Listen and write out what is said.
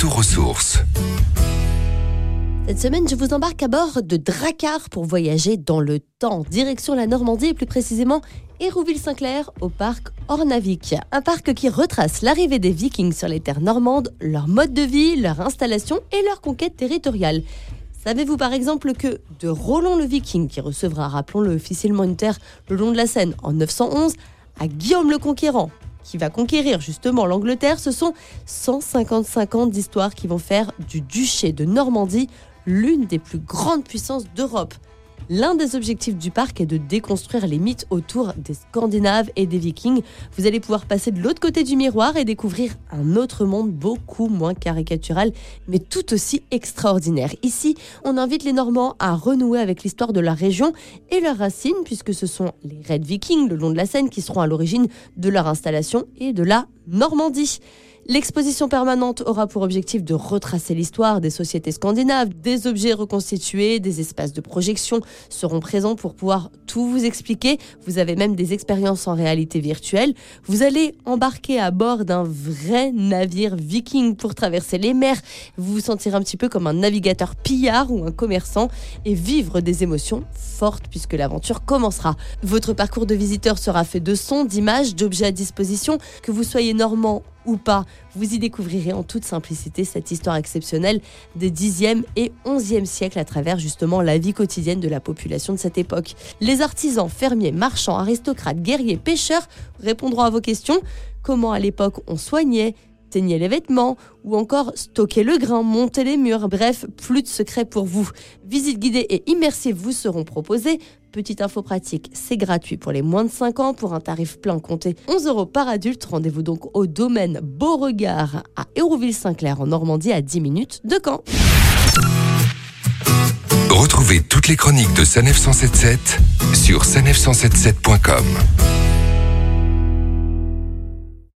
Retour aux sources. Cette semaine, je vous embarque à bord de Dracar pour voyager dans le temps, direction la Normandie et plus précisément Hérouville-Saint-Clair au parc Ornavik. Un parc qui retrace l'arrivée des Vikings sur les terres normandes, leur mode de vie, leur installation et leur conquête territoriale. Savez-vous par exemple que de Roland le Viking, qui recevra, rappelons-le, officiellement une terre le long de la Seine en 911, à Guillaume le Conquérant, qui va conquérir justement l'Angleterre, ce sont 155 ans d'histoire qui vont faire du duché de Normandie l'une des plus grandes puissances d'Europe. L'un des objectifs du parc est de déconstruire les mythes autour des Scandinaves et des Vikings. Vous allez pouvoir passer de l'autre côté du miroir et découvrir un autre monde beaucoup moins caricatural, mais tout aussi extraordinaire. Ici, on invite les Normands à renouer avec l'histoire de la région et leurs racines, puisque ce sont les Red Vikings le long de la Seine qui seront à l'origine de leur installation et de la Normandie. L'exposition permanente aura pour objectif de retracer l'histoire des sociétés scandinaves. Des objets reconstitués, des espaces de projection seront présents pour pouvoir tout vous expliquer. Vous avez même des expériences en réalité virtuelle. Vous allez embarquer à bord d'un vrai navire viking pour traverser les mers. Vous vous sentirez un petit peu comme un navigateur pillard ou un commerçant et vivre des émotions fortes puisque l'aventure commencera. Votre parcours de visiteur sera fait de sons, d'images, d'objets à disposition, que vous soyez normand ou pas. Vous y découvrirez en toute simplicité cette histoire exceptionnelle des 10e et 11e siècles à travers justement la vie quotidienne de la population de cette époque. Les artisans, fermiers, marchands, aristocrates, guerriers, pêcheurs répondront à vos questions. Comment à l'époque on soignait teignait les vêtements ou encore stocker le grain, monter les murs? Bref, plus de secrets pour vous. Visite guidée et immersive vous seront proposées. Petite info pratique, c'est gratuit pour les moins de 5 ans pour un tarif plein compté 11 euros par adulte. Rendez-vous donc au domaine Beauregard à Hérouville-Saint-Clair en Normandie à 10 minutes de Caen. Retrouvez toutes les chroniques de Sanef 177 sur sanef177.com.